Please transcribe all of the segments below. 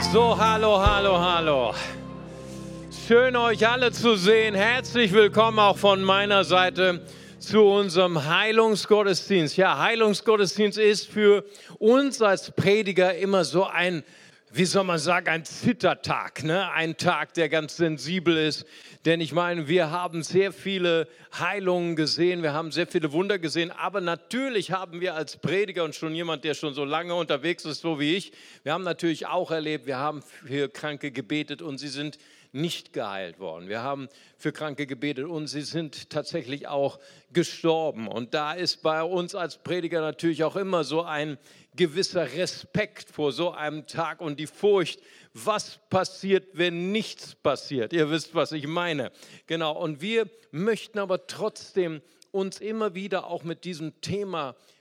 So, hallo, hallo, hallo. Schön euch alle zu sehen. Herzlich willkommen auch von meiner Seite zu unserem Heilungsgottesdienst. Ja, Heilungsgottesdienst ist für uns als Prediger immer so ein, wie soll man sagen, ein Zittertag, ne? ein Tag, der ganz sensibel ist. Denn ich meine, wir haben sehr viele Heilungen gesehen, wir haben sehr viele Wunder gesehen, aber natürlich haben wir als Prediger und schon jemand, der schon so lange unterwegs ist, so wie ich, wir haben natürlich auch erlebt, wir haben für Kranke gebetet und sie sind nicht geheilt worden. Wir haben für Kranke gebetet und sie sind tatsächlich auch gestorben. Und da ist bei uns als Prediger natürlich auch immer so ein gewisser Respekt vor so einem Tag und die Furcht, was passiert, wenn nichts passiert. Ihr wisst, was ich meine. Genau. Und wir möchten aber trotzdem uns immer wieder auch mit diesem Thema beschäftigen,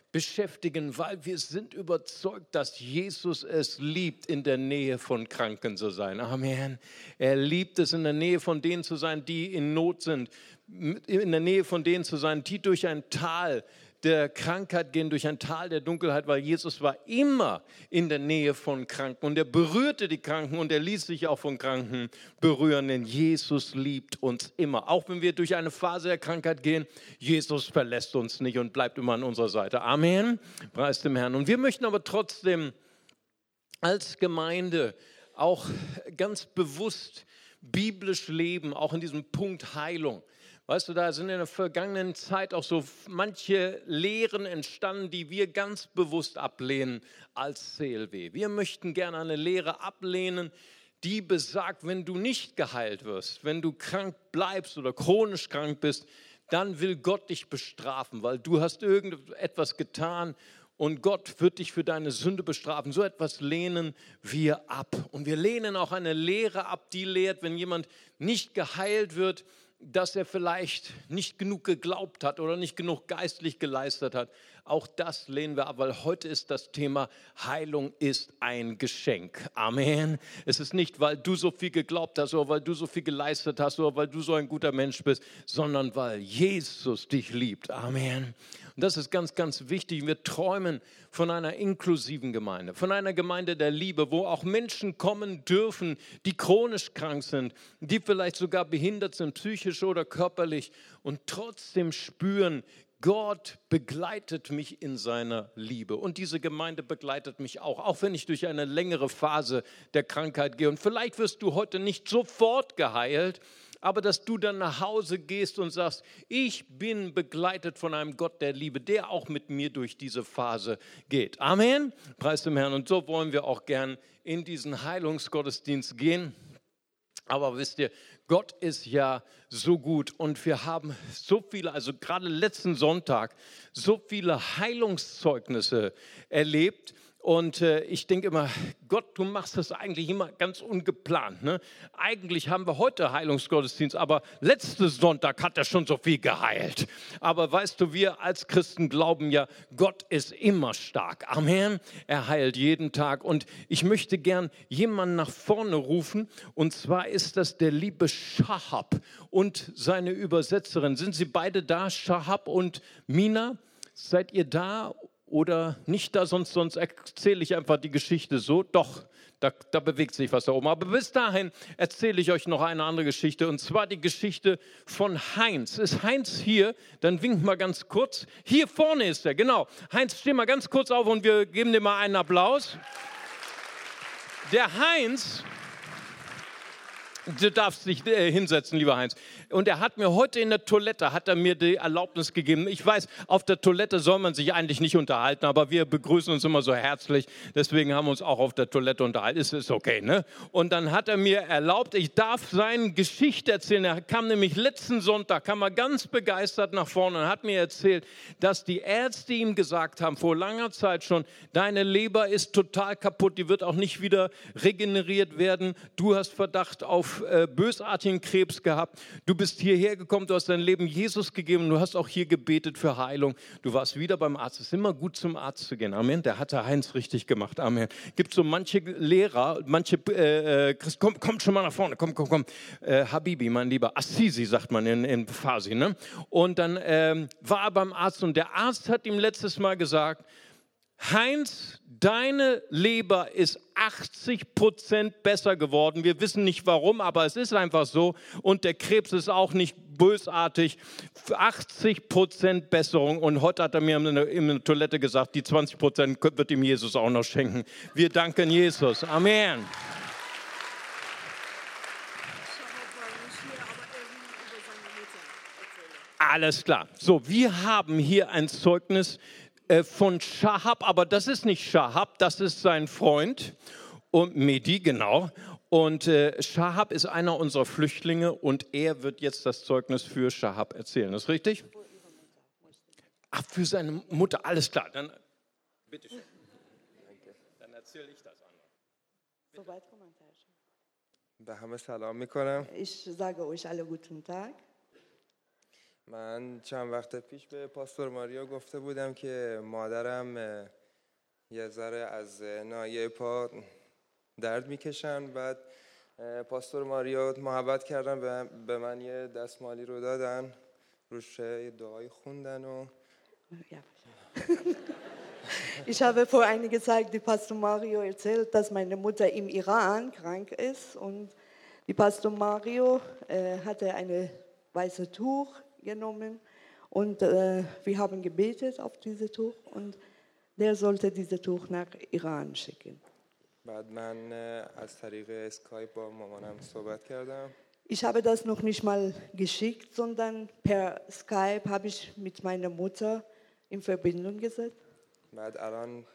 weil wir sind überzeugt, dass Jesus es liebt, in der Nähe von Kranken zu sein. Amen. Er liebt es, in der Nähe von denen zu sein, die in Not sind, in der Nähe von denen zu sein, die durch ein Tal der Krankheit gehen, durch ein Tal der Dunkelheit, weil Jesus war immer in der Nähe von Kranken und er berührte die Kranken und er ließ sich auch von Kranken berühren, denn Jesus liebt uns immer. Auch wenn wir durch eine Phase der Krankheit gehen, Jesus verlässt uns nicht und bleibt immer an unserer Seite. Amen. Preis dem Herrn. Und wir möchten aber trotzdem als Gemeinde auch ganz bewusst biblisch leben, auch in diesem Punkt Heilung. Weißt du, da sind in der vergangenen Zeit auch so manche Lehren entstanden, die wir ganz bewusst ablehnen als CLW. Wir möchten gerne eine Lehre ablehnen, die besagt, wenn du nicht geheilt wirst, wenn du krank bleibst oder chronisch krank bist, dann will Gott dich bestrafen, weil du hast irgendetwas getan und Gott wird dich für deine Sünde bestrafen. So etwas lehnen wir ab. Und wir lehnen auch eine Lehre ab, die lehrt, wenn jemand nicht geheilt wird, dass er vielleicht nicht genug geglaubt hat oder nicht genug geistlich geleistet hat. Auch das lehnen wir ab, weil heute ist das Thema Heilung ist ein Geschenk. Amen. Es ist nicht, weil du so viel geglaubt hast oder weil du so viel geleistet hast oder weil du so ein guter Mensch bist, sondern weil Jesus dich liebt. Amen. Und das ist ganz, ganz wichtig. Wir träumen von einer inklusiven Gemeinde, von einer Gemeinde der Liebe, wo auch Menschen kommen dürfen, die chronisch krank sind, die vielleicht sogar behindert sind, psychisch oder körperlich und trotzdem spüren, Gott begleitet mich in seiner Liebe. Und diese Gemeinde begleitet mich auch, auch wenn ich durch eine längere Phase der Krankheit gehe. Und vielleicht wirst du heute nicht sofort geheilt, aber dass du dann nach Hause gehst und sagst, ich bin begleitet von einem Gott der Liebe, der auch mit mir durch diese Phase geht. Amen. Preis dem Herrn. Und so wollen wir auch gern in diesen Heilungsgottesdienst gehen. Aber wisst ihr, Gott ist ja so gut und wir haben so viele, also gerade letzten Sonntag, so viele Heilungszeugnisse erlebt und äh, ich denke immer, Gott, du machst das eigentlich immer ganz ungeplant. Ne? Eigentlich haben wir heute Heilungsgottesdienst, aber letzten Sonntag hat er schon so viel geheilt. Aber weißt du, wir als Christen glauben ja, Gott ist immer stark. Amen. Er heilt jeden Tag. Und ich möchte gern jemanden nach vorne rufen. Und zwar ist das der liebe Shahab und seine Übersetzerin. Sind sie beide da, Shahab und Mina? Seid ihr da? Oder nicht da, sonst, sonst erzähle ich einfach die Geschichte so. Doch, da, da, bewegt sich was da oben. Aber bis dahin erzähle ich euch noch eine andere Geschichte und zwar die Geschichte von Heinz. Ist Heinz hier? Dann winkt mal ganz kurz. Hier vorne ist er, genau. Heinz, steh mal ganz kurz auf und wir geben dir mal einen Applaus. Der Heinz Du darfst dich äh, hinsetzen, lieber Heinz. Und er hat mir heute in der Toilette, hat er mir die Erlaubnis gegeben. Ich weiß, auf der Toilette soll man sich eigentlich nicht unterhalten, aber wir begrüßen uns immer so herzlich. Deswegen haben wir uns auch auf der Toilette unterhalten. Ist, ist okay, ne? Und dann hat er mir erlaubt, ich darf seine Geschichte erzählen. Er kam nämlich letzten Sonntag, kam er ganz begeistert nach vorne und hat mir erzählt, dass die Ärzte ihm gesagt haben, vor langer Zeit schon, deine Leber ist total kaputt, die wird auch nicht wieder regeneriert werden. Du hast Verdacht auf äh, bösartigen Krebs gehabt. Du bist hierher gekommen, du hast dein Leben Jesus gegeben, du hast auch hier gebetet für Heilung. Du warst wieder beim Arzt. Es ist immer gut, zum Arzt zu gehen. Amen. Der hat der Heinz richtig gemacht. Amen. Gibt so manche Lehrer, manche äh, äh Christ, komm, komm schon mal nach vorne, komm, komm, komm. Äh, Habibi, mein Lieber, Assisi sagt man in, in Farsi. Ne? Und dann ähm, war er beim Arzt und der Arzt hat ihm letztes Mal gesagt, Heinz, deine Leber ist 80 Prozent besser geworden. Wir wissen nicht warum, aber es ist einfach so. Und der Krebs ist auch nicht bösartig. 80 Prozent Besserung. Und heute hat er mir in der, Toilette gesagt, die 20 Prozent wird ihm Jesus auch noch schenken. Wir danken Jesus. Amen. Alles klar. So, wir haben hier ein Zeugnis von Shahab, aber das ist nicht Shahab, das ist sein Freund und Medi, genau. Und äh, Shahab ist einer unserer Flüchtlinge und er wird jetzt das Zeugnis für Shahab erzählen. Ist richtig? Ach, für seine Mutter, alles klar. Dann bitte schön. Dann erzähle ich das andere. به همه سلام میکنم Ich sage euch alle guten Tag. من چند وقت پیش به پاستور ماریو گفته بودم که مادرم یه ذره از اه، ناحیه پا درد می‌کشن بعد پاستور ماریو محبت کردن به- من یه دستمالی رو دادن روش یه دعایی خوندن و. Ich habe vor einiger Zeit die Pastor Mario erzählt, dass meine Mutter im Iran krank ist und die Pastor Mario äh, hatte eine weiße Tuch genommen und äh, wir haben gebetet auf dieses Tuch und der sollte dieses Tuch nach Iran schicken. Ich habe das noch nicht mal geschickt, sondern per Skype habe ich mit meiner Mutter in Verbindung gesetzt. بعد الان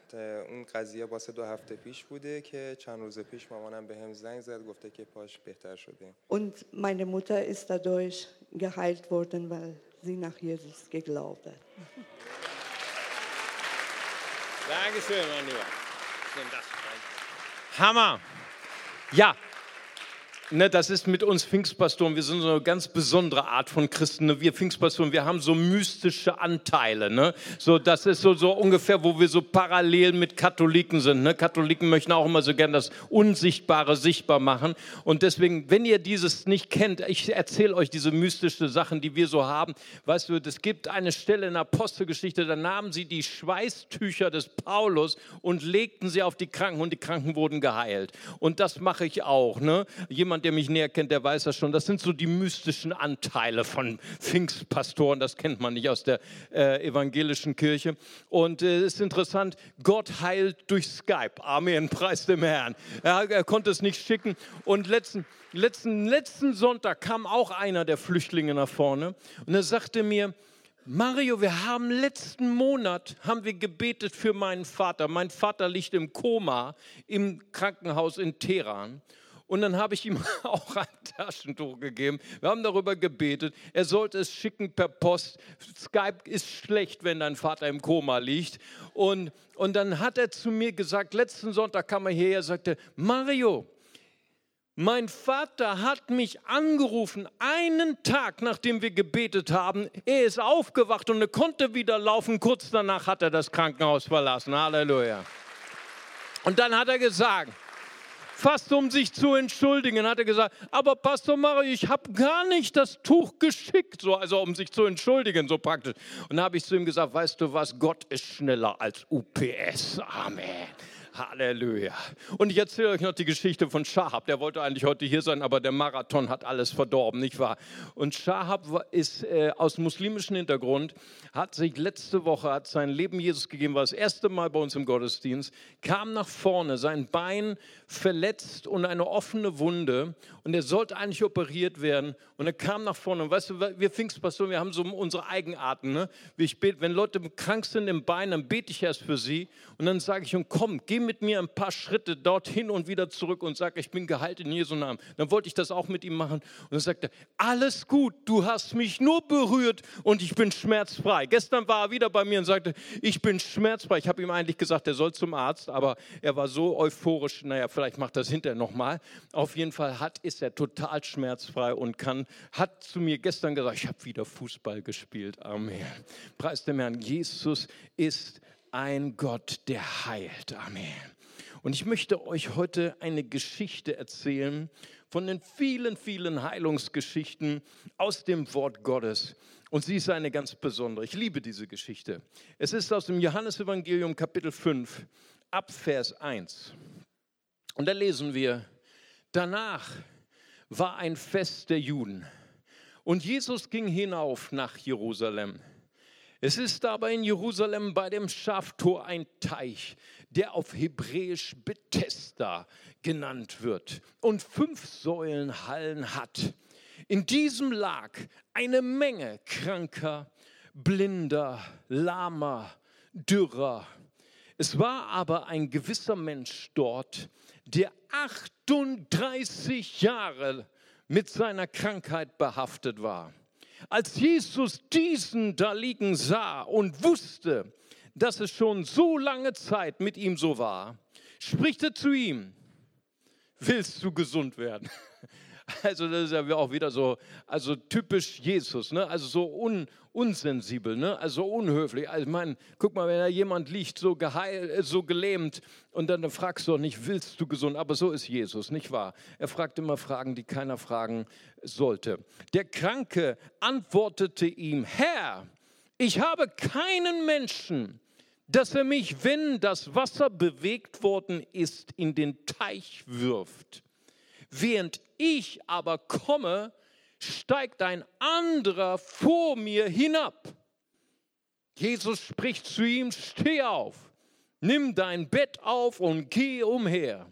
اون قضیه واسه دو هفته پیش بوده که چند روز پیش مامانم به هم زنگ زد گفته که پاش بهتر شده Und meine Mutter ist dadurch geheilt worden, weil sie nach Jesus geglaubt hat. Dankeschön, mein Lieber. Ich nehme das. Hammer. Ja, ne, das ist mit uns Pfingstpastoren. Wir sind so eine ganz besondere Art von Christen. Ne? Wir Pfingstpastoren, wir haben so mystische Anteile. Ne? So, das ist so, so ungefähr, wo wir so parallel mit Katholiken sind. Ne? Katholiken möchten auch immer so gern das Unsichtbare sichtbar machen. Und deswegen, wenn ihr dieses nicht kennt, ich erzähle euch diese mystischen Sachen, die wir so haben. Weißt du, es gibt eine Stelle in der Apostelgeschichte, da nahmen sie die Schweißtücher des Paulus und legten sie auf die Kranken und die Kranken wurden geheilt. Und das mache ich auch. Ne? Jemand, der mich näher kennt, der weiß das schon. Das sind so die mystischen Anteile von Pfingstpastoren. Das kennt man nicht aus der äh, evangelischen Kirche. Und äh, es ist interessant, Gott heilt durch Skype. Amen, preis dem Herrn. Er, er konnte es nicht schicken. Und letzten, letzten, letzten Sonntag kam auch einer der Flüchtlinge nach vorne und er sagte mir, Mario, wir haben letzten Monat haben wir gebetet für meinen Vater. Mein Vater liegt im Koma im Krankenhaus in Teheran. Und dann habe ich ihm auch ein Taschentuch gegeben. Wir haben darüber gebetet. Er sollte es schicken per Post. Skype ist schlecht, wenn dein Vater im Koma liegt. Und, und dann hat er zu mir gesagt, letzten Sonntag kam er hierher, sagte, Mario, mein Vater hat mich angerufen, einen Tag nachdem wir gebetet haben. Er ist aufgewacht und er konnte wieder laufen. Kurz danach hat er das Krankenhaus verlassen. Halleluja. Und dann hat er gesagt, fast um sich zu entschuldigen, hat er gesagt, aber Pastor Mario, ich habe gar nicht das Tuch geschickt, so, also um sich zu entschuldigen, so praktisch. Und da habe ich zu ihm gesagt, weißt du was, Gott ist schneller als UPS. Amen. Halleluja. Und ich erzähle euch noch die Geschichte von Shahab. Der wollte eigentlich heute hier sein, aber der Marathon hat alles verdorben, nicht wahr? Und Shahab war- ist äh, aus muslimischem Hintergrund, hat sich letzte Woche, hat sein Leben Jesus gegeben, war das erste Mal bei uns im Gottesdienst, kam nach vorne, sein Bein verletzt und eine offene Wunde und er sollte eigentlich operiert werden und er kam nach vorne. Und weißt du, wir Pfingstpastoren, wir haben so unsere Eigenarten. Ne? Ich bete, wenn Leute krank sind im Bein, dann bete ich erst für sie und dann sage ich, und komm, geh mit mir ein paar Schritte dorthin und wieder zurück und sag, ich bin geheilt in Jesu Namen. Dann wollte ich das auch mit ihm machen und dann sagte er, alles gut, du hast mich nur berührt und ich bin schmerzfrei. Gestern war er wieder bei mir und sagte, ich bin schmerzfrei. Ich habe ihm eigentlich gesagt, er soll zum Arzt, aber er war so euphorisch, naja, vielleicht macht das hinterher nochmal. Auf jeden Fall hat, ist er total schmerzfrei und kann, hat zu mir gestern gesagt, ich habe wieder Fußball gespielt. Amen. Preis dem Herrn, Jesus ist ein Gott, der heilt. Amen. Und ich möchte euch heute eine Geschichte erzählen von den vielen, vielen Heilungsgeschichten aus dem Wort Gottes. Und sie ist eine ganz besondere. Ich liebe diese Geschichte. Es ist aus dem Johannesevangelium Kapitel 5, ab Vers 1. Und da lesen wir, danach war ein Fest der Juden. Und Jesus ging hinauf nach Jerusalem. Es ist aber in Jerusalem bei dem Schaftor ein Teich, der auf Hebräisch Bethesda genannt wird und fünf Säulenhallen hat. In diesem lag eine Menge kranker, blinder, lahmer, dürrer. Es war aber ein gewisser Mensch dort, der 38 Jahre mit seiner Krankheit behaftet war. Als Jesus diesen da liegen sah und wusste, dass es schon so lange Zeit mit ihm so war, spricht er zu ihm, willst du gesund werden? Also das ist ja auch wieder so, also typisch Jesus, ne? also so un, unsensibel, ne? also unhöflich. Also mein, guck mal, wenn da jemand liegt, so, geheil, äh, so gelähmt und dann fragst du doch nicht, willst du gesund? Aber so ist Jesus, nicht wahr? Er fragt immer Fragen, die keiner fragen sollte. Der Kranke antwortete ihm, Herr, ich habe keinen Menschen, dass er mich, wenn das Wasser bewegt worden ist, in den Teich wirft. Während ich aber komme, steigt ein anderer vor mir hinab. Jesus spricht zu ihm, steh auf, nimm dein Bett auf und geh umher.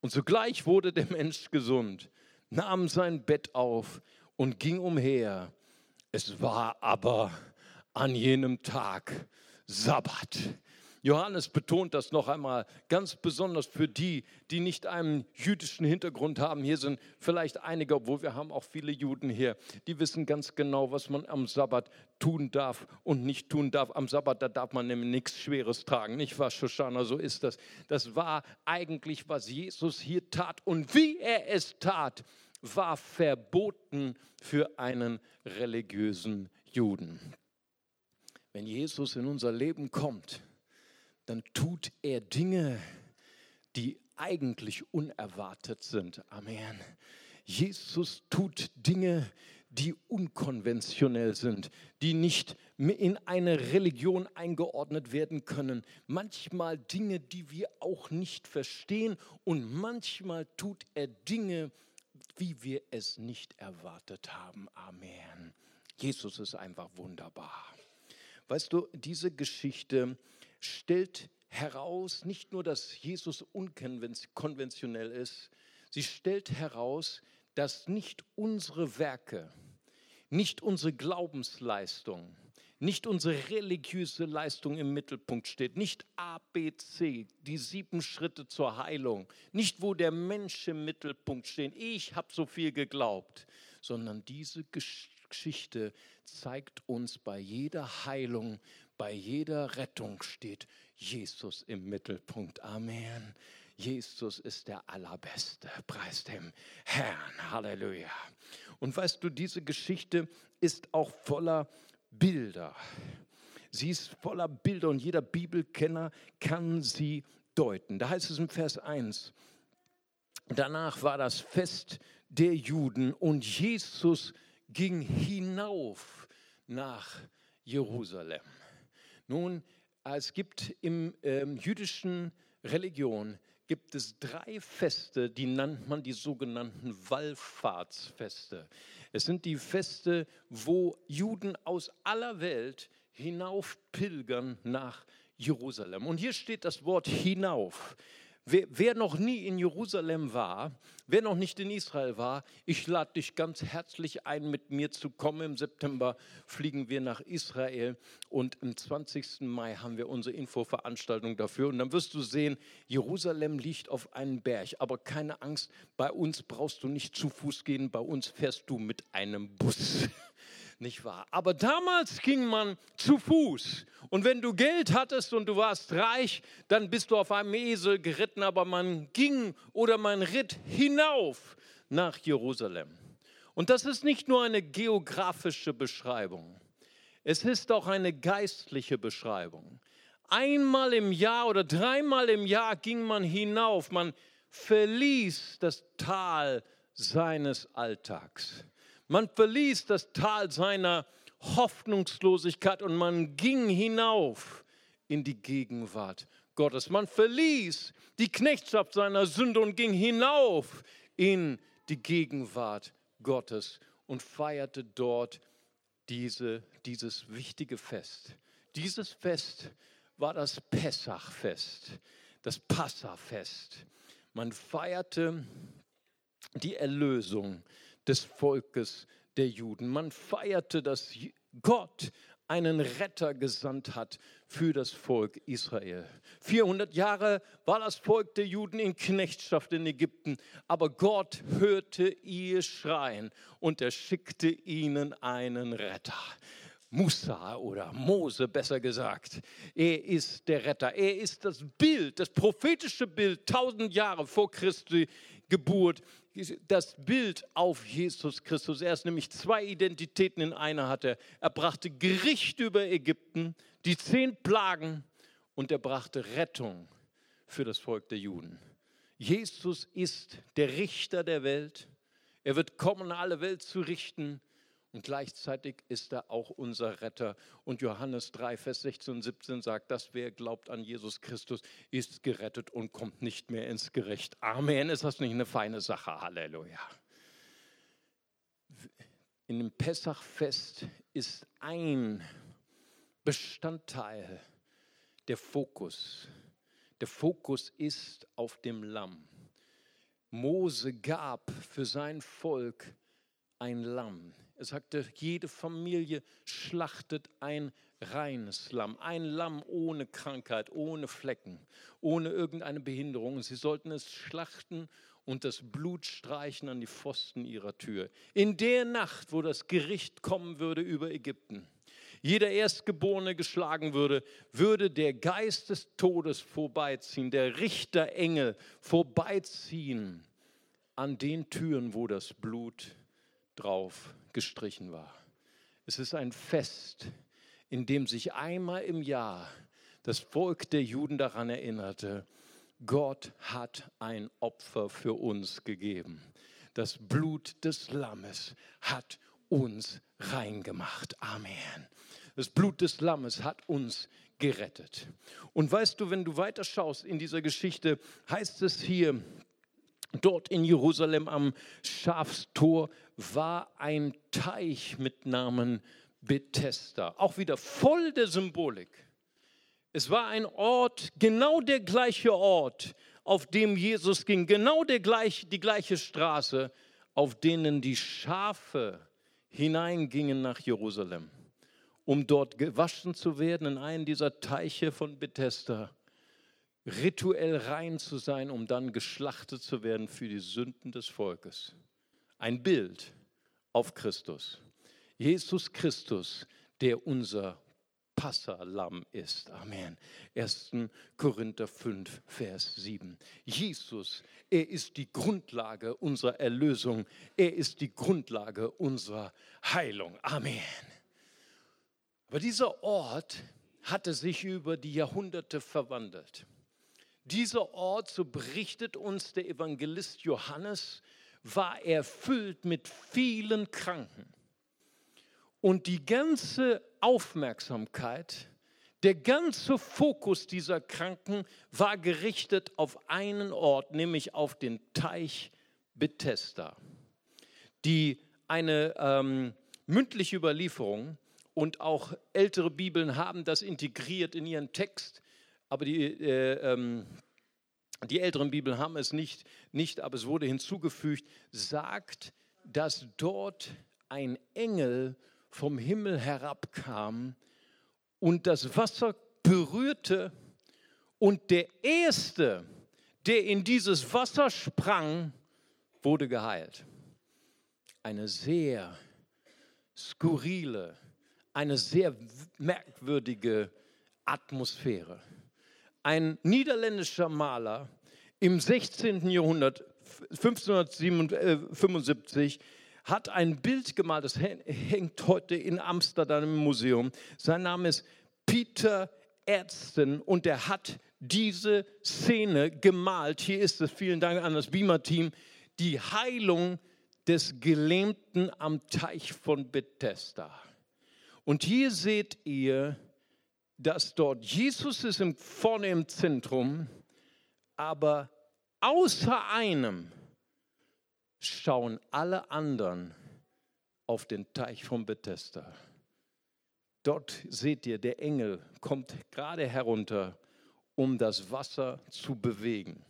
Und sogleich wurde der Mensch gesund, nahm sein Bett auf und ging umher. Es war aber an jenem Tag Sabbat. Johannes betont das noch einmal ganz besonders für die, die nicht einen jüdischen Hintergrund haben. Hier sind vielleicht einige, obwohl wir haben auch viele Juden hier, die wissen ganz genau, was man am Sabbat tun darf und nicht tun darf. Am Sabbat, da darf man nämlich nichts Schweres tragen. Nicht wahr, Shoshana? So ist das. Das war eigentlich, was Jesus hier tat. Und wie er es tat, war verboten für einen religiösen Juden. Wenn Jesus in unser Leben kommt, dann tut er Dinge, die eigentlich unerwartet sind. Amen. Jesus tut Dinge, die unkonventionell sind, die nicht in eine Religion eingeordnet werden können. Manchmal Dinge, die wir auch nicht verstehen und manchmal tut er Dinge, wie wir es nicht erwartet haben. Amen. Jesus ist einfach wunderbar. Weißt du, diese Geschichte stellt heraus nicht nur, dass Jesus unkonventionell ist, sie stellt heraus, dass nicht unsere Werke, nicht unsere Glaubensleistung, nicht unsere religiöse Leistung im Mittelpunkt steht, nicht A, B, C, die sieben Schritte zur Heilung, nicht wo der Mensch im Mittelpunkt steht, ich habe so viel geglaubt, sondern diese Geschichte zeigt uns bei jeder Heilung, bei jeder Rettung steht Jesus im Mittelpunkt. Amen. Jesus ist der Allerbeste. Preis dem Herrn. Halleluja. Und weißt du, diese Geschichte ist auch voller Bilder. Sie ist voller Bilder und jeder Bibelkenner kann sie deuten. Da heißt es im Vers 1, danach war das Fest der Juden und Jesus ging hinauf nach Jerusalem. Nun, es gibt im ähm, jüdischen Religion gibt es drei Feste, die nennt man die sogenannten Wallfahrtsfeste. Es sind die Feste, wo Juden aus aller Welt hinauf pilgern nach Jerusalem. Und hier steht das Wort hinauf. Wer, wer, noch nie in Jerusalem war, wer noch nicht in Israel war, ich lade dich ganz herzlich ein, mit mir zu kommen. Im September fliegen wir nach Israel und am 20. Mai haben wir unsere Infoveranstaltung dafür. Und dann wirst du sehen, Jerusalem liegt auf einem Berg. Aber keine Angst, bei uns brauchst du nicht zu Fuß gehen, bei uns fährst du mit einem Bus nicht wahr? Aber damals ging man zu Fuß. Und wenn du Geld hattest und du warst reich, dann bist du auf einem Esel geritten, aber man ging oder man ritt hinauf nach Jerusalem. Und das ist nicht nur eine geografische Beschreibung, es ist auch eine geistliche Beschreibung. Einmal im Jahr oder dreimal im Jahr ging man hinauf, man verließ das Tal seines Alltags. Man verließ das Tal seiner Hoffnungslosigkeit und man ging hinauf in die Gegenwart Gottes. Man verließ die Knechtschaft seiner Sünde und ging hinauf in die Gegenwart Gottes und feierte dort diese, dieses wichtige Fest. Dieses Fest war das Pessachfest, das Passafest. Man feierte die Erlösung des Volkes der Juden. Man feierte, dass Gott einen Retter gesandt hat für das Volk Israel. 400 Jahre war das Volk der Juden in Knechtschaft in Ägypten, aber Gott hörte ihr Schreien und er schickte ihnen einen Retter. Musa oder Mose besser gesagt. Er ist der Retter. Er ist das Bild, das prophetische Bild, tausend Jahre vor Christi Geburt, das Bild auf Jesus Christus. Er ist nämlich zwei Identitäten in einer hatte. Er brachte Gericht über Ägypten, die zehn Plagen und er brachte Rettung für das Volk der Juden. Jesus ist der Richter der Welt. Er wird kommen, alle Welt zu richten. Und gleichzeitig ist er auch unser Retter. Und Johannes 3, Vers 16 und 17 sagt, dass wer glaubt an Jesus Christus, ist gerettet und kommt nicht mehr ins Gericht. Amen. Ist das nicht eine feine Sache? Halleluja. In dem Pessachfest ist ein Bestandteil der Fokus. Der Fokus ist auf dem Lamm. Mose gab für sein Volk ein Lamm. Er sagte, jede Familie schlachtet ein reines Lamm, ein Lamm ohne Krankheit, ohne Flecken, ohne irgendeine Behinderung. Und sie sollten es schlachten und das Blut streichen an die Pfosten ihrer Tür. In der Nacht, wo das Gericht kommen würde über Ägypten, jeder Erstgeborene geschlagen würde, würde der Geist des Todes vorbeiziehen, der Richterengel vorbeiziehen an den Türen, wo das Blut drauf gestrichen war. Es ist ein Fest, in dem sich einmal im Jahr das Volk der Juden daran erinnerte, Gott hat ein Opfer für uns gegeben. Das Blut des Lammes hat uns reingemacht. Amen. Das Blut des Lammes hat uns gerettet. Und weißt du, wenn du weiter schaust in dieser Geschichte, heißt es hier, Dort in Jerusalem am Schafstor war ein Teich mit Namen Bethesda, auch wieder voll der Symbolik. Es war ein Ort, genau der gleiche Ort, auf dem Jesus ging, genau der gleich, die gleiche Straße, auf denen die Schafe hineingingen nach Jerusalem, um dort gewaschen zu werden in einen dieser Teiche von Bethesda rituell rein zu sein, um dann geschlachtet zu werden für die Sünden des Volkes. Ein Bild auf Christus. Jesus Christus, der unser Passalam ist. Amen. 1. Korinther 5, Vers 7. Jesus, er ist die Grundlage unserer Erlösung. Er ist die Grundlage unserer Heilung. Amen. Aber dieser Ort hatte sich über die Jahrhunderte verwandelt. Dieser Ort, so berichtet uns der Evangelist Johannes, war erfüllt mit vielen Kranken. Und die ganze Aufmerksamkeit, der ganze Fokus dieser Kranken war gerichtet auf einen Ort, nämlich auf den Teich Bethesda. Die eine ähm, mündliche Überlieferung und auch ältere Bibeln haben das integriert in ihren Text aber die, äh, ähm, die älteren Bibeln haben es nicht, nicht, aber es wurde hinzugefügt, sagt, dass dort ein Engel vom Himmel herabkam und das Wasser berührte und der Erste, der in dieses Wasser sprang, wurde geheilt. Eine sehr skurrile, eine sehr merkwürdige Atmosphäre ein niederländischer Maler im 16. Jahrhundert, 1575, hat ein Bild gemalt, das hängt heute in Amsterdam im Museum. Sein Name ist Peter Ärzten und er hat diese Szene gemalt. Hier ist es, vielen Dank an das Beamer-Team, die Heilung des Gelähmten am Teich von Bethesda. Und hier seht ihr dass dort Jesus ist im, vorne im Zentrum, aber außer einem schauen alle anderen auf den Teich von Bethesda. Dort seht ihr, der Engel kommt gerade herunter, um das Wasser zu bewegen.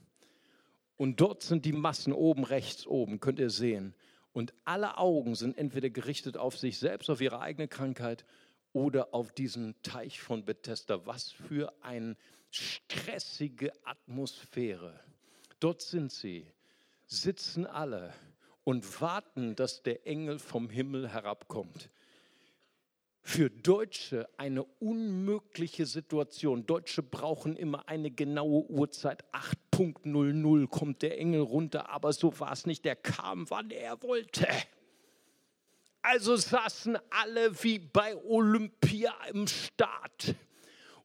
Und dort sind die Massen oben rechts oben, könnt ihr sehen. Und alle Augen sind entweder gerichtet auf sich selbst, auf ihre eigene Krankheit oder auf diesen Teich von Bethesda. Was für eine stressige Atmosphäre. Dort sind sie, sitzen alle und warten, dass der Engel vom Himmel herabkommt. Für Deutsche eine unmögliche Situation. Deutsche brauchen immer eine genaue Uhrzeit. 8.00 kommt der Engel runter, aber so war es nicht. Der kam, wann er wollte. Also saßen alle wie bei Olympia im Start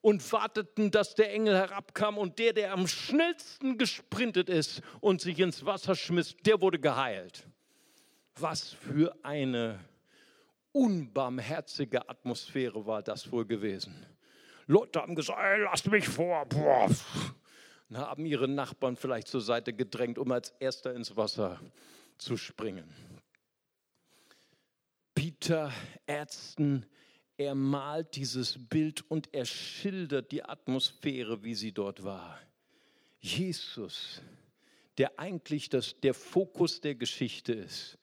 und warteten, dass der Engel herabkam und der, der am schnellsten gesprintet ist und sich ins Wasser schmiss, der wurde geheilt. Was für eine unbarmherzige Atmosphäre war das wohl gewesen. Leute haben gesagt, ey, lasst mich vor. Boah. Und haben ihre Nachbarn vielleicht zur Seite gedrängt, um als erster ins Wasser zu springen. Peter Ärzten, er malt dieses Bild und er schildert die Atmosphäre, wie sie dort war. Jesus, der eigentlich das, der Fokus der Geschichte ist,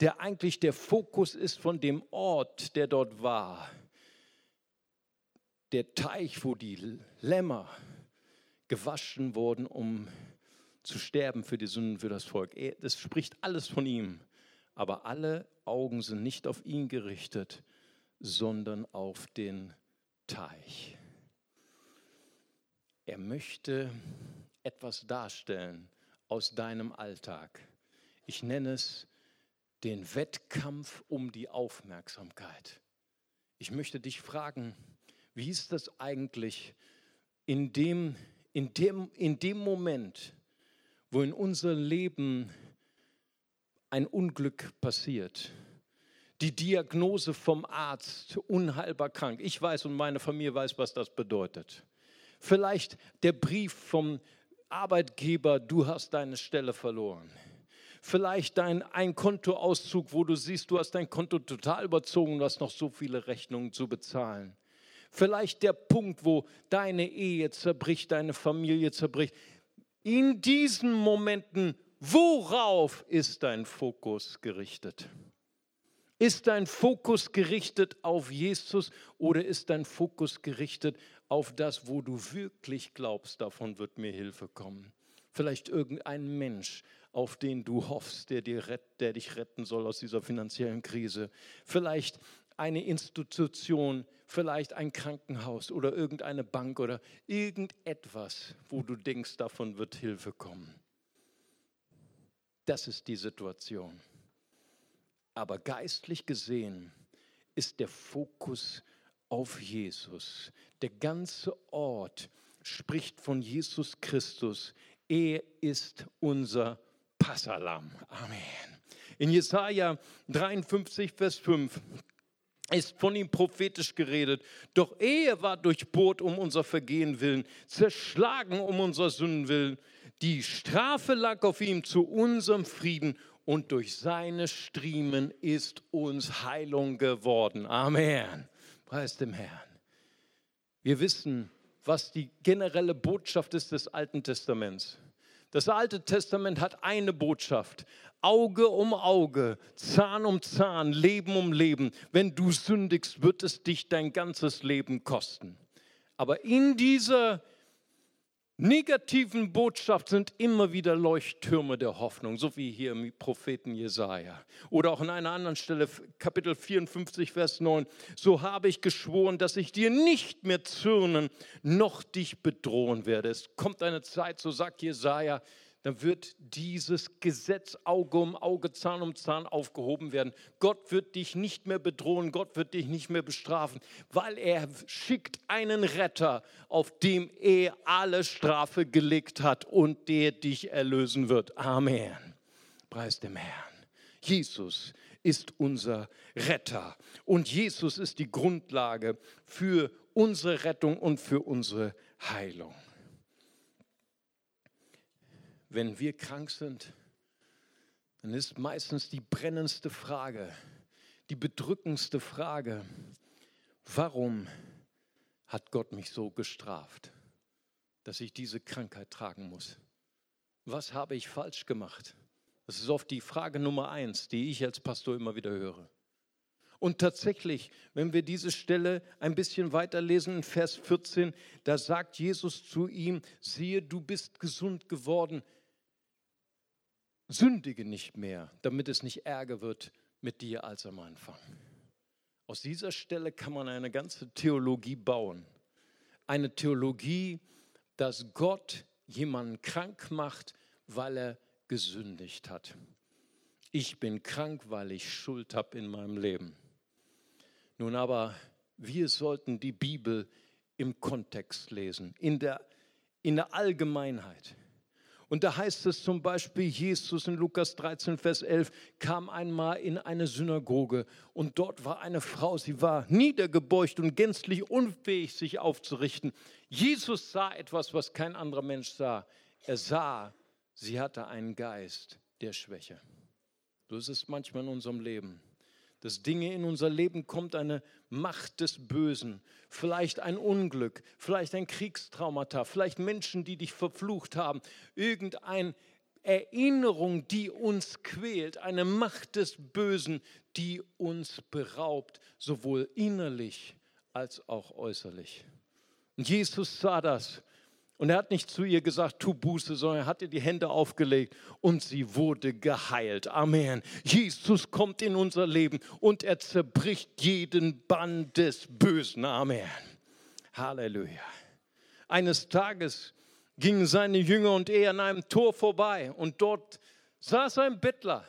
der eigentlich der Fokus ist von dem Ort, der dort war. Der Teich, wo die Lämmer gewaschen wurden, um zu sterben für die Sünden, für das Volk. Das spricht alles von ihm. Aber alle Augen sind nicht auf ihn gerichtet, sondern auf den Teich. Er möchte etwas darstellen aus deinem Alltag. Ich nenne es den Wettkampf um die Aufmerksamkeit. Ich möchte dich fragen, wie ist das eigentlich in dem, in dem, in dem Moment, wo in unser Leben ein Unglück passiert, die Diagnose vom Arzt, unheilbar krank. Ich weiß und meine Familie weiß, was das bedeutet. Vielleicht der Brief vom Arbeitgeber, du hast deine Stelle verloren vielleicht dein ein Kontoauszug, wo du siehst, du hast dein Konto total überzogen, du hast noch so viele Rechnungen zu bezahlen. Vielleicht der Punkt, wo deine Ehe zerbricht, deine Familie zerbricht. In diesen Momenten, worauf ist dein Fokus gerichtet? Ist dein Fokus gerichtet auf Jesus oder ist dein Fokus gerichtet auf das, wo du wirklich glaubst, davon wird mir Hilfe kommen? Vielleicht irgendein Mensch, auf den du hoffst, der, dir rett, der dich retten soll aus dieser finanziellen Krise. Vielleicht eine Institution, vielleicht ein Krankenhaus oder irgendeine Bank oder irgendetwas, wo du denkst, davon wird Hilfe kommen. Das ist die Situation. Aber geistlich gesehen ist der Fokus auf Jesus. Der ganze Ort spricht von Jesus Christus. Er ist unser Passalam. Amen. In Jesaja 53, Vers 5 ist von ihm prophetisch geredet. Doch er war durchbohrt um unser Vergehen willen, zerschlagen um unser Sünden willen. Die Strafe lag auf ihm zu unserem Frieden und durch seine Striemen ist uns Heilung geworden. Amen. Preis dem Herrn. Wir wissen, was die generelle Botschaft ist des Alten Testaments. Das Alte Testament hat eine Botschaft. Auge um Auge, Zahn um Zahn, Leben um Leben. Wenn du sündigst, wird es dich dein ganzes Leben kosten. Aber in dieser negativen Botschaft sind immer wieder Leuchttürme der Hoffnung, so wie hier im Propheten Jesaja. Oder auch an einer anderen Stelle, Kapitel 54, Vers 9. So habe ich geschworen, dass ich dir nicht mehr zürnen, noch dich bedrohen werde. Es kommt eine Zeit, so sagt Jesaja, dann wird dieses Gesetz Auge um Auge, Zahn um Zahn aufgehoben werden. Gott wird dich nicht mehr bedrohen, Gott wird dich nicht mehr bestrafen, weil er schickt einen Retter, auf dem er alle Strafe gelegt hat und der dich erlösen wird. Amen. Preis dem Herrn. Jesus ist unser Retter und Jesus ist die Grundlage für unsere Rettung und für unsere Heilung. Wenn wir krank sind, dann ist meistens die brennendste Frage, die bedrückendste Frage, warum hat Gott mich so gestraft, dass ich diese Krankheit tragen muss? Was habe ich falsch gemacht? Das ist oft die Frage Nummer eins, die ich als Pastor immer wieder höre. Und tatsächlich, wenn wir diese Stelle ein bisschen weiterlesen, in Vers 14, da sagt Jesus zu ihm, siehe, du bist gesund geworden, sündige nicht mehr, damit es nicht ärger wird mit dir als am Anfang. Aus dieser Stelle kann man eine ganze Theologie bauen. Eine Theologie, dass Gott jemanden krank macht, weil er gesündigt hat. Ich bin krank, weil ich Schuld habe in meinem Leben. Nun aber, wir sollten die Bibel im Kontext lesen, in der, in der Allgemeinheit. Und da heißt es zum Beispiel, Jesus in Lukas 13, Vers 11 kam einmal in eine Synagoge und dort war eine Frau, sie war niedergebeugt und gänzlich unfähig, sich aufzurichten. Jesus sah etwas, was kein anderer Mensch sah. Er sah, sie hatte einen Geist der Schwäche. So ist es manchmal in unserem Leben dass Dinge in unser Leben kommt, eine Macht des Bösen, vielleicht ein Unglück, vielleicht ein Kriegstraumata, vielleicht Menschen, die dich verflucht haben, irgendeine Erinnerung, die uns quält, eine Macht des Bösen, die uns beraubt, sowohl innerlich als auch äußerlich. Und Jesus sah das und er hat nicht zu ihr gesagt, tu Buße, sondern er hat ihr die Hände aufgelegt und sie wurde geheilt. Amen. Jesus kommt in unser Leben und er zerbricht jeden Bann des Bösen. Amen. Halleluja. Eines Tages gingen seine Jünger und er an einem Tor vorbei und dort saß ein Bettler.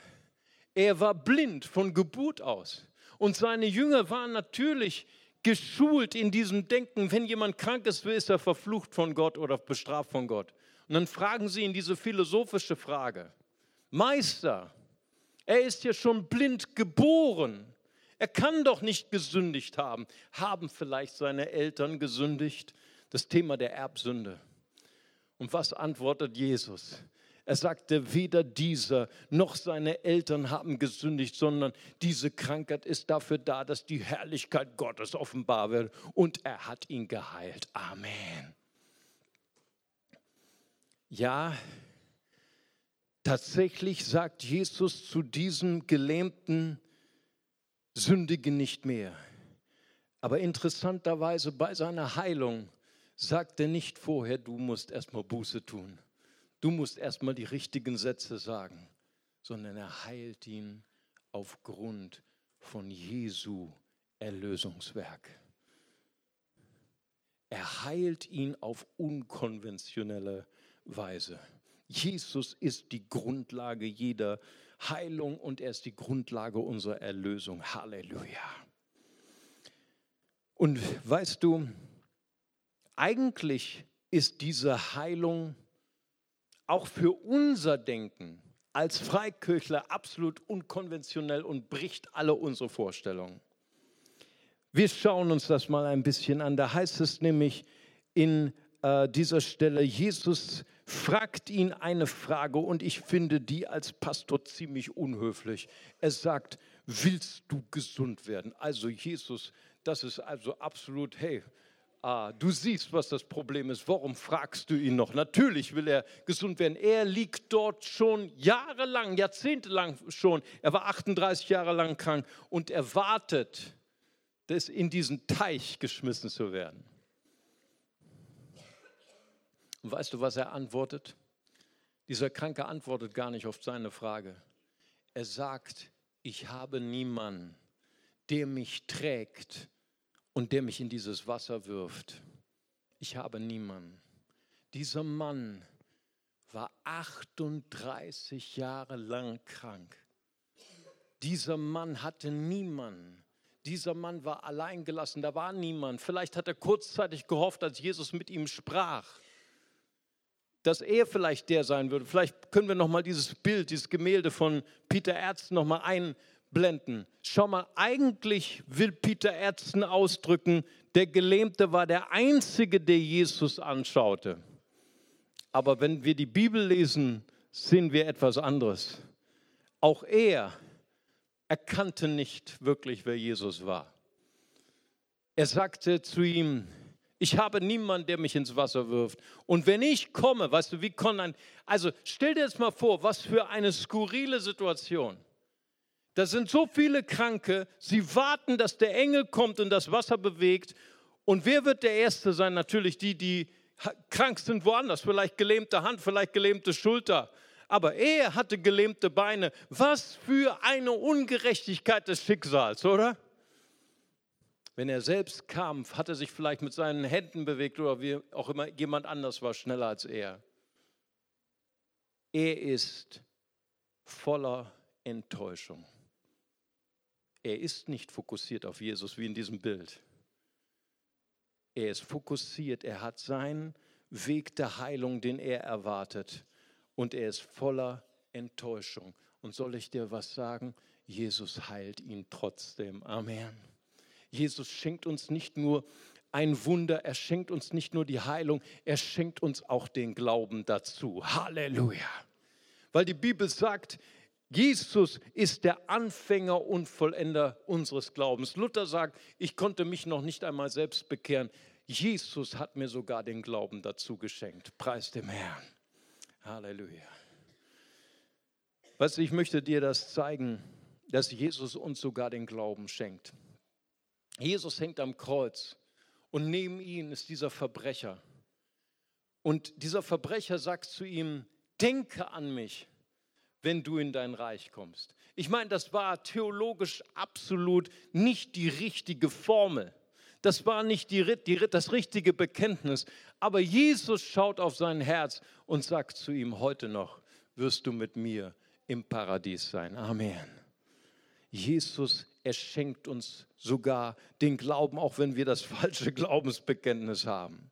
Er war blind von Geburt aus. Und seine Jünger waren natürlich geschult in diesem Denken, wenn jemand krank ist, ist er verflucht von Gott oder bestraft von Gott. Und dann fragen sie ihn diese philosophische Frage. Meister, er ist ja schon blind geboren. Er kann doch nicht gesündigt haben. Haben vielleicht seine Eltern gesündigt? Das Thema der Erbsünde. Und was antwortet Jesus? Er sagte, weder dieser noch seine Eltern haben gesündigt, sondern diese Krankheit ist dafür da, dass die Herrlichkeit Gottes offenbar wird. Und er hat ihn geheilt. Amen. Ja, tatsächlich sagt Jesus zu diesem Gelähmten, sündige nicht mehr. Aber interessanterweise bei seiner Heilung sagt er nicht vorher, du musst erstmal Buße tun. Du musst erstmal die richtigen Sätze sagen, sondern er heilt ihn aufgrund von Jesu Erlösungswerk. Er heilt ihn auf unkonventionelle Weise. Jesus ist die Grundlage jeder Heilung und er ist die Grundlage unserer Erlösung. Halleluja. Und weißt du, eigentlich ist diese Heilung auch für unser Denken als Freikirchler absolut unkonventionell und bricht alle unsere Vorstellungen. Wir schauen uns das mal ein bisschen an. Da heißt es nämlich in äh, dieser Stelle, Jesus fragt ihn eine Frage und ich finde die als Pastor ziemlich unhöflich. Er sagt, willst du gesund werden? Also Jesus, das ist also absolut, hey, Ah, du siehst, was das Problem ist. Warum fragst du ihn noch? Natürlich will er gesund werden. Er liegt dort schon jahrelang, jahrzehntelang schon. Er war 38 Jahre lang krank und er wartet, das in diesen Teich geschmissen zu werden. Und weißt du, was er antwortet? Dieser Kranke antwortet gar nicht auf seine Frage. Er sagt, ich habe niemanden, der mich trägt und der mich in dieses Wasser wirft. Ich habe niemanden. Dieser Mann war 38 Jahre lang krank. Dieser Mann hatte niemanden. Dieser Mann war alleingelassen, da war niemand. Vielleicht hat er kurzzeitig gehofft, als Jesus mit ihm sprach, dass er vielleicht der sein würde. Vielleicht können wir noch mal dieses Bild, dieses Gemälde von Peter Ärzten noch mal ein blenden. Schau mal, eigentlich will Peter Ärzten ausdrücken, der Gelähmte war der Einzige, der Jesus anschaute. Aber wenn wir die Bibel lesen, sehen wir etwas anderes. Auch er erkannte nicht wirklich, wer Jesus war. Er sagte zu ihm, ich habe niemanden, der mich ins Wasser wirft. Und wenn ich komme, weißt du, wie kann ein, also stell dir jetzt mal vor, was für eine skurrile Situation. Da sind so viele Kranke, sie warten, dass der Engel kommt und das Wasser bewegt. Und wer wird der Erste sein? Natürlich die, die krank sind woanders, vielleicht gelähmte Hand, vielleicht gelähmte Schulter. Aber er hatte gelähmte Beine. Was für eine Ungerechtigkeit des Schicksals, oder? Wenn er selbst kam, hat er sich vielleicht mit seinen Händen bewegt oder wie auch immer jemand anders war schneller als er. Er ist voller Enttäuschung. Er ist nicht fokussiert auf Jesus wie in diesem Bild. Er ist fokussiert, er hat seinen Weg der Heilung, den er erwartet. Und er ist voller Enttäuschung. Und soll ich dir was sagen? Jesus heilt ihn trotzdem. Amen. Jesus schenkt uns nicht nur ein Wunder, er schenkt uns nicht nur die Heilung, er schenkt uns auch den Glauben dazu. Halleluja. Weil die Bibel sagt, Jesus ist der Anfänger und Vollender unseres Glaubens. Luther sagt, ich konnte mich noch nicht einmal selbst bekehren. Jesus hat mir sogar den Glauben dazu geschenkt. Preis dem Herrn. Halleluja. Weißt du, ich möchte dir das zeigen, dass Jesus uns sogar den Glauben schenkt. Jesus hängt am Kreuz und neben ihm ist dieser Verbrecher. Und dieser Verbrecher sagt zu ihm, denke an mich, wenn du in dein Reich kommst. Ich meine, das war theologisch absolut nicht die richtige Formel. Das war nicht die, die, das richtige Bekenntnis. Aber Jesus schaut auf sein Herz und sagt zu ihm, heute noch wirst du mit mir im Paradies sein. Amen. Jesus er schenkt uns sogar den Glauben, auch wenn wir das falsche Glaubensbekenntnis haben.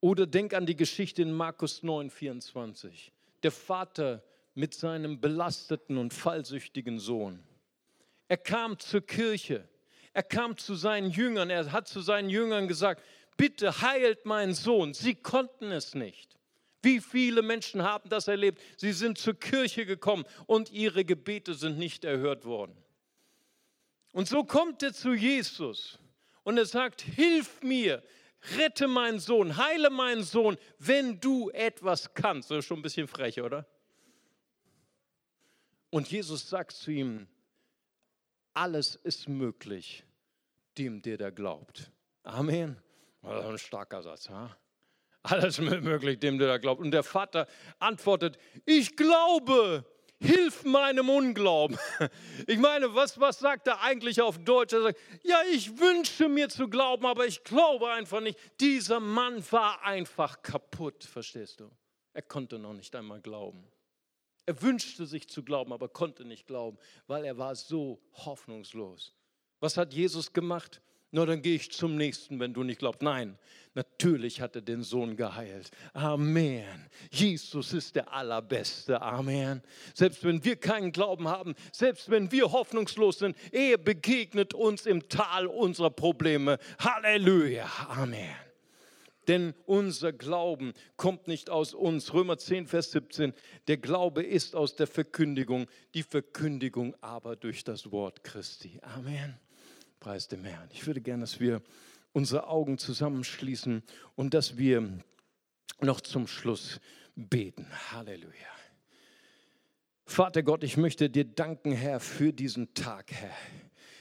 Oder denk an die Geschichte in Markus 9, 24. Der Vater mit seinem belasteten und fallsüchtigen Sohn. Er kam zur Kirche, er kam zu seinen Jüngern, er hat zu seinen Jüngern gesagt, bitte heilt meinen Sohn. Sie konnten es nicht. Wie viele Menschen haben das erlebt? Sie sind zur Kirche gekommen und ihre Gebete sind nicht erhört worden. Und so kommt er zu Jesus und er sagt, hilf mir, rette meinen Sohn, heile meinen Sohn, wenn du etwas kannst. Das ist schon ein bisschen frech, oder? Und Jesus sagt zu ihm, alles ist möglich dem, der da glaubt. Amen. Das ist ein starker Satz. Ha? Alles möglich dem, der da glaubt. Und der Vater antwortet, ich glaube, hilf meinem Unglauben. Ich meine, was, was sagt er eigentlich auf Deutsch? Er sagt, ja, ich wünsche mir zu glauben, aber ich glaube einfach nicht. Dieser Mann war einfach kaputt, verstehst du? Er konnte noch nicht einmal glauben. Er wünschte sich zu glauben, aber konnte nicht glauben, weil er war so hoffnungslos. Was hat Jesus gemacht? nur dann gehe ich zum nächsten, wenn du nicht glaubst. Nein, natürlich hat er den Sohn geheilt. Amen. Jesus ist der Allerbeste. Amen. Selbst wenn wir keinen Glauben haben, selbst wenn wir hoffnungslos sind, er begegnet uns im Tal unserer Probleme. Halleluja. Amen. Denn unser Glauben kommt nicht aus uns. Römer 10, Vers 17. Der Glaube ist aus der Verkündigung, die Verkündigung aber durch das Wort Christi. Amen. Preis dem Herrn. Ich würde gerne, dass wir unsere Augen zusammenschließen und dass wir noch zum Schluss beten. Halleluja. Vater Gott, ich möchte dir danken, Herr, für diesen Tag, Herr.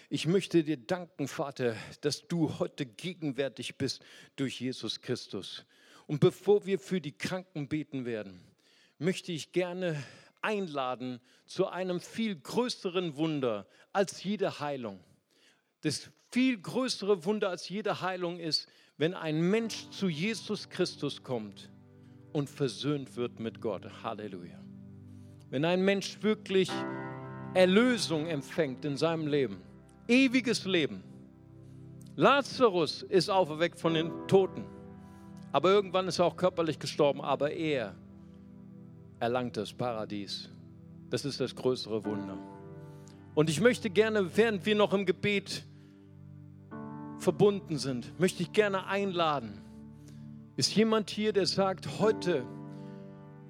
Ich möchte dir danken, Vater, dass du heute gegenwärtig bist durch Jesus Christus. Und bevor wir für die Kranken beten werden, möchte ich gerne einladen zu einem viel größeren Wunder als jede Heilung das viel größere Wunder als jede Heilung ist, wenn ein Mensch zu Jesus Christus kommt und versöhnt wird mit Gott. Halleluja. Wenn ein Mensch wirklich Erlösung empfängt in seinem Leben, ewiges Leben. Lazarus ist auferweckt von den Toten, aber irgendwann ist er auch körperlich gestorben, aber er erlangt das Paradies. Das ist das größere Wunder. Und ich möchte gerne, während wir noch im Gebet verbunden sind, möchte ich gerne einladen. Ist jemand hier, der sagt, heute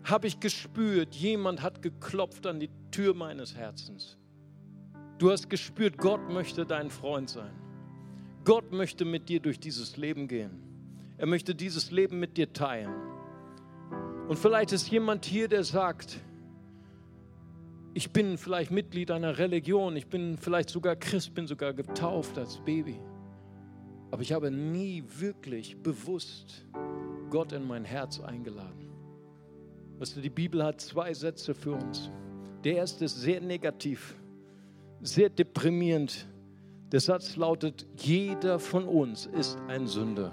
habe ich gespürt, jemand hat geklopft an die Tür meines Herzens. Du hast gespürt, Gott möchte dein Freund sein. Gott möchte mit dir durch dieses Leben gehen. Er möchte dieses Leben mit dir teilen. Und vielleicht ist jemand hier, der sagt, ich bin vielleicht Mitglied einer Religion, ich bin vielleicht sogar Christ, bin sogar getauft als Baby. Aber ich habe nie wirklich bewusst Gott in mein Herz eingeladen. Weißt du, die Bibel hat zwei Sätze für uns. Der erste ist sehr negativ, sehr deprimierend. Der Satz lautet, jeder von uns ist ein Sünder.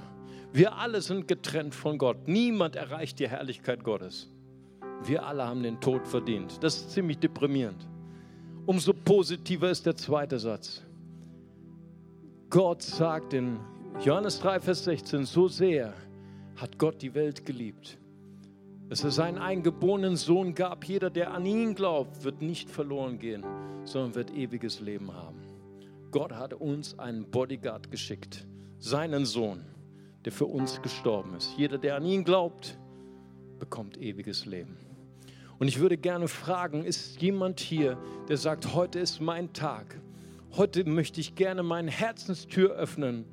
Wir alle sind getrennt von Gott. Niemand erreicht die Herrlichkeit Gottes. Wir alle haben den Tod verdient. Das ist ziemlich deprimierend. Umso positiver ist der zweite Satz. Gott sagt in Johannes 3, Vers 16, so sehr hat Gott die Welt geliebt, dass er seinen eingeborenen Sohn gab. Jeder, der an ihn glaubt, wird nicht verloren gehen, sondern wird ewiges Leben haben. Gott hat uns einen Bodyguard geschickt, seinen Sohn, der für uns gestorben ist. Jeder, der an ihn glaubt, bekommt ewiges Leben. Und ich würde gerne fragen, ist jemand hier, der sagt, heute ist mein Tag. Heute möchte ich gerne meine Herzenstür öffnen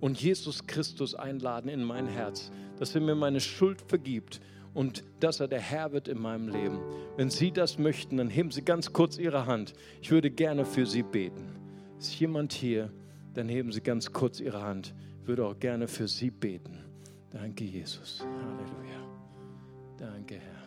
und Jesus Christus einladen in mein Herz, dass er mir meine Schuld vergibt und dass er der Herr wird in meinem Leben. Wenn Sie das möchten, dann heben Sie ganz kurz Ihre Hand. Ich würde gerne für Sie beten. Ist jemand hier? Dann heben Sie ganz kurz Ihre Hand. Ich würde auch gerne für Sie beten. Danke, Jesus. Halleluja. Danke, Herr.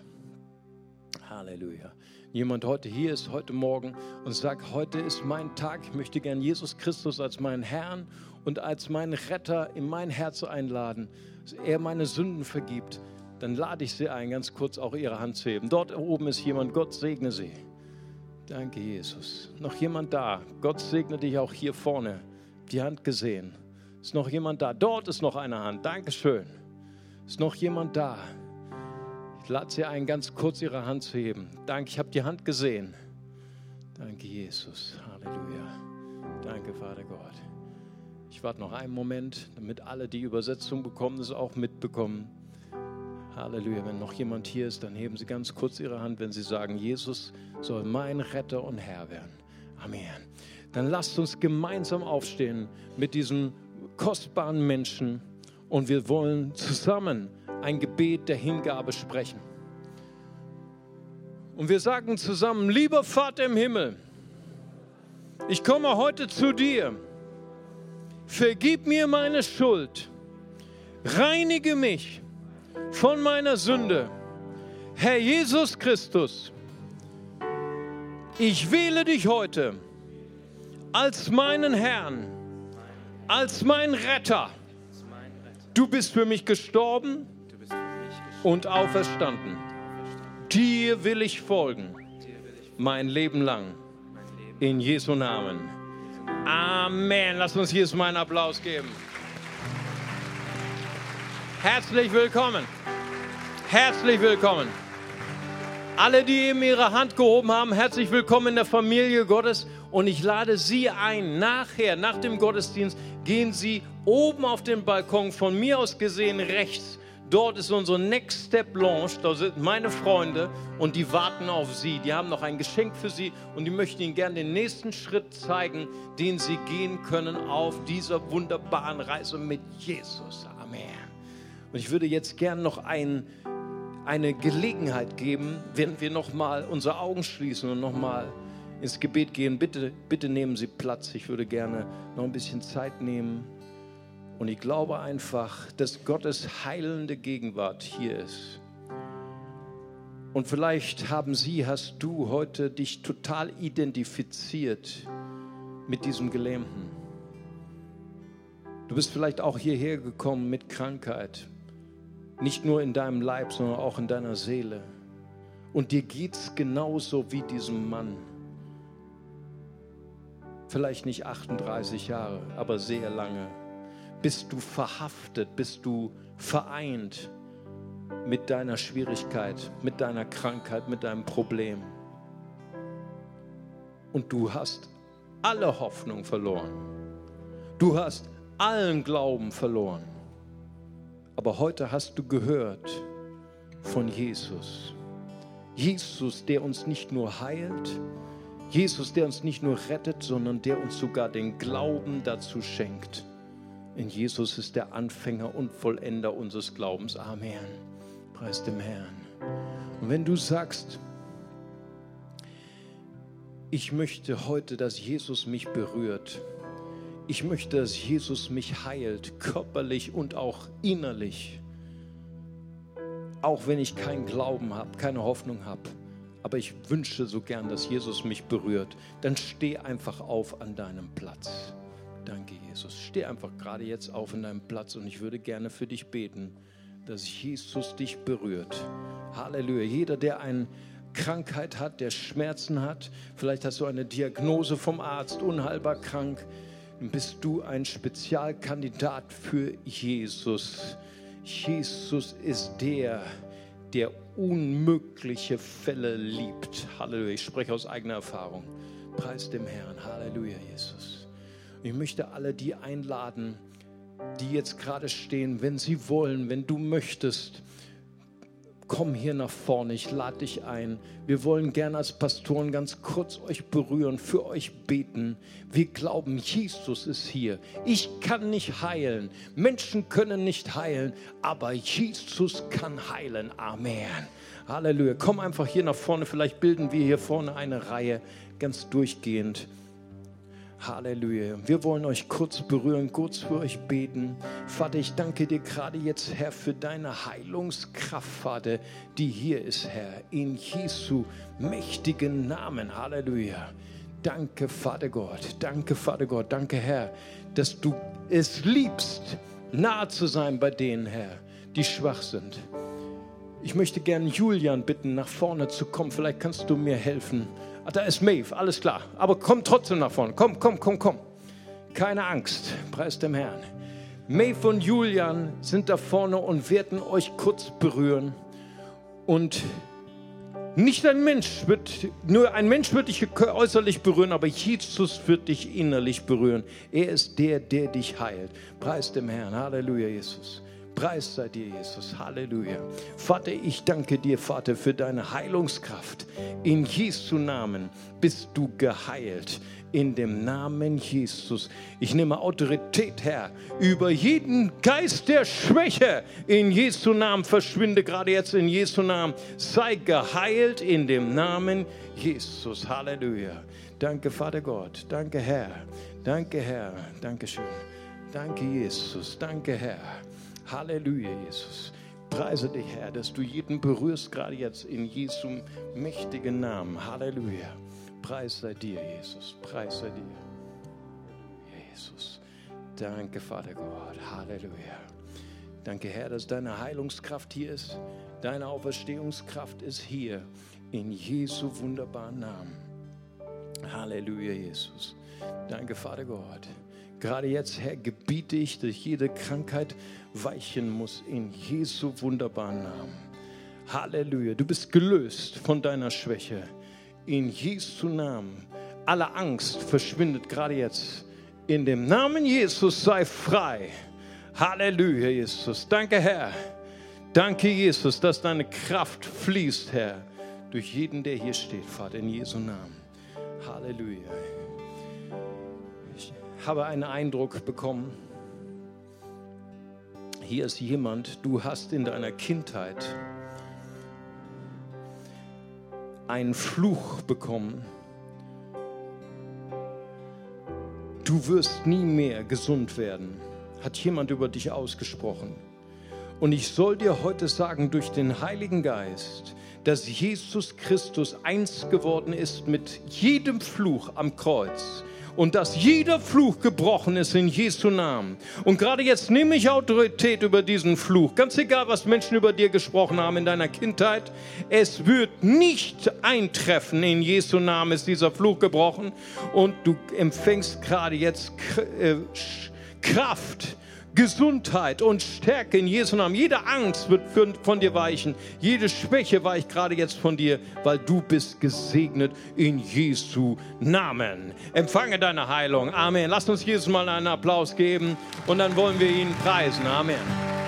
Halleluja. Jemand heute hier ist, heute Morgen und sagt, heute ist mein Tag. Ich möchte gern Jesus Christus als meinen Herrn und als meinen Retter in mein Herz einladen, dass er meine Sünden vergibt. Dann lade ich Sie ein, ganz kurz auch Ihre Hand zu heben. Dort oben ist jemand. Gott segne Sie. Danke, Jesus. Noch jemand da? Gott segne dich auch hier vorne. Die Hand gesehen. Ist noch jemand da? Dort ist noch eine Hand. Dankeschön. Ist noch jemand da? Ich lade Sie ein, ganz kurz Ihre Hand zu heben. Danke, ich habe die Hand gesehen. Danke, Jesus. Halleluja. Danke, Vater Gott. Ich warte noch einen Moment, damit alle die Übersetzung bekommen, das auch mitbekommen. Halleluja. Wenn noch jemand hier ist, dann heben Sie ganz kurz Ihre Hand, wenn Sie sagen, Jesus soll mein Retter und Herr werden. Amen. Dann lasst uns gemeinsam aufstehen mit diesem kostbaren Menschen und wir wollen zusammen ein Gebet der Hingabe sprechen. Und wir sagen zusammen, lieber Vater im Himmel, ich komme heute zu dir, vergib mir meine Schuld, reinige mich von meiner Sünde. Herr Jesus Christus, ich wähle dich heute als meinen Herrn, als mein Retter. Du bist für mich gestorben und auferstanden. Dir will ich folgen, mein Leben lang. In Jesu Namen. Amen. Lass uns hier mal einen Applaus geben. Herzlich willkommen. Herzlich willkommen. Alle, die eben ihre Hand gehoben haben, herzlich willkommen in der Familie Gottes. Und ich lade Sie ein, nachher, nach dem Gottesdienst, gehen Sie oben auf den Balkon, von mir aus gesehen rechts. Dort ist unsere Next Step Lounge. Da sind meine Freunde und die warten auf Sie. Die haben noch ein Geschenk für Sie und die möchten Ihnen gerne den nächsten Schritt zeigen, den Sie gehen können auf dieser wunderbaren Reise mit Jesus. Und ich würde jetzt gern noch ein, eine Gelegenheit geben, wenn wir nochmal unsere Augen schließen und nochmal ins Gebet gehen. Bitte, bitte nehmen Sie Platz. Ich würde gerne noch ein bisschen Zeit nehmen. Und ich glaube einfach, dass Gottes heilende Gegenwart hier ist. Und vielleicht haben Sie, hast du heute dich total identifiziert mit diesem Gelähmten. Du bist vielleicht auch hierher gekommen mit Krankheit, nicht nur in deinem Leib, sondern auch in deiner Seele. Und dir geht es genauso wie diesem Mann. Vielleicht nicht 38 Jahre, aber sehr lange. Bist du verhaftet, bist du vereint mit deiner Schwierigkeit, mit deiner Krankheit, mit deinem Problem. Und du hast alle Hoffnung verloren. Du hast allen Glauben verloren. Aber heute hast du gehört von Jesus. Jesus, der uns nicht nur heilt, Jesus, der uns nicht nur rettet, sondern der uns sogar den Glauben dazu schenkt. In Jesus ist der Anfänger und Vollender unseres Glaubens. Amen. Preis dem Herrn. Und wenn du sagst, ich möchte heute, dass Jesus mich berührt, ich möchte, dass Jesus mich heilt, körperlich und auch innerlich, auch wenn ich keinen Glauben habe, keine Hoffnung habe, aber ich wünsche so gern, dass Jesus mich berührt, dann steh einfach auf an deinem Platz. Danke, Jesus. Steh einfach gerade jetzt auf in deinem Platz und ich würde gerne für dich beten, dass Jesus dich berührt. Halleluja. Jeder, der eine Krankheit hat, der Schmerzen hat, vielleicht hast du eine Diagnose vom Arzt, unheilbar krank, bist du ein Spezialkandidat für Jesus. Jesus ist der, der unmögliche Fälle liebt. Halleluja. Ich spreche aus eigener Erfahrung. Preis dem Herrn. Halleluja, Jesus. Ich möchte alle die einladen, die jetzt gerade stehen, wenn sie wollen, wenn du möchtest, komm hier nach vorne, ich lade dich ein. Wir wollen gerne als Pastoren ganz kurz euch berühren, für euch beten. Wir glauben, Jesus ist hier. Ich kann nicht heilen, Menschen können nicht heilen, aber Jesus kann heilen. Amen. Halleluja. Komm einfach hier nach vorne, vielleicht bilden wir hier vorne eine Reihe ganz durchgehend. Halleluja. Wir wollen euch kurz berühren, kurz für euch beten. Vater, ich danke dir gerade jetzt, Herr, für deine Heilungskraft, Vater, die hier ist, Herr. In Jesu mächtigen Namen. Halleluja. Danke, Vater Gott. Danke, Vater Gott. Danke, Herr, dass du es liebst, nahe zu sein bei denen, Herr, die schwach sind. Ich möchte gern Julian bitten, nach vorne zu kommen. Vielleicht kannst du mir helfen. Da ist Maeve, alles klar. Aber komm trotzdem nach vorne. Komm, komm, komm, komm. Keine Angst, preis dem Herrn. Maeve und Julian sind da vorne und werden euch kurz berühren. Und nicht ein Mensch wird, nur ein Mensch wird dich äußerlich berühren, aber Jesus wird dich innerlich berühren. Er ist der, der dich heilt. Preis dem Herrn. Halleluja, Jesus. Preis sei dir, Jesus. Halleluja. Vater, ich danke dir, Vater, für deine Heilungskraft. In Jesu Namen bist du geheilt. In dem Namen Jesus. Ich nehme Autorität, Herr, über jeden Geist der Schwäche. In Jesu Namen verschwinde gerade jetzt in Jesu Namen. Sei geheilt in dem Namen Jesus. Halleluja. Danke, Vater Gott. Danke, Herr. Danke, Herr. Dankeschön. Danke, Jesus. Danke, Herr. Halleluja, Jesus. Preise dich, Herr, dass du jeden berührst, gerade jetzt in Jesu mächtigen Namen. Halleluja. Preis sei dir, Jesus. Preis sei dir. Jesus. Danke, Vater Gott. Halleluja. Danke, Herr, dass deine Heilungskraft hier ist. Deine Auferstehungskraft ist hier. In Jesu wunderbaren Namen. Halleluja, Jesus. Danke, Vater Gott. Gerade jetzt, Herr, gebiete ich, dass jede Krankheit weichen muss in Jesu wunderbaren Namen. Halleluja. Du bist gelöst von deiner Schwäche. In Jesu Namen. Alle Angst verschwindet gerade jetzt. In dem Namen Jesus sei frei. Halleluja, Jesus. Danke, Herr. Danke, Jesus, dass deine Kraft fließt, Herr, durch jeden, der hier steht, Vater, in Jesu Namen. Halleluja habe einen Eindruck bekommen. Hier ist jemand, du hast in deiner Kindheit einen Fluch bekommen. Du wirst nie mehr gesund werden, hat jemand über dich ausgesprochen. Und ich soll dir heute sagen, durch den Heiligen Geist, dass Jesus Christus eins geworden ist mit jedem Fluch am Kreuz und dass jeder Fluch gebrochen ist in Jesu Namen. Und gerade jetzt nehme ich Autorität über diesen Fluch. Ganz egal, was Menschen über dir gesprochen haben in deiner Kindheit. Es wird nicht eintreffen. In Jesu Namen ist dieser Fluch gebrochen. Und du empfängst gerade jetzt äh, Kraft Gesundheit und Stärke in Jesu Namen. Jede Angst wird von dir weichen. Jede Schwäche weicht gerade jetzt von dir, weil du bist gesegnet in Jesu Namen. Empfange deine Heilung. Amen. Lass uns Jesus mal einen Applaus geben und dann wollen wir ihn preisen. Amen.